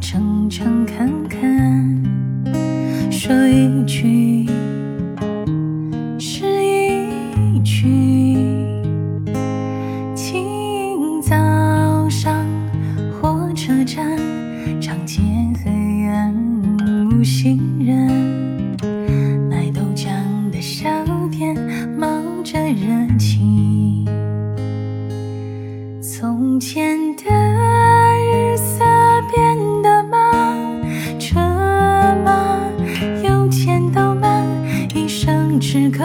诚诚恳恳，说一句车站，长街黑暗无行人，卖豆浆的小店冒着热气。从前的日色变得慢，车马邮件都慢，一生只够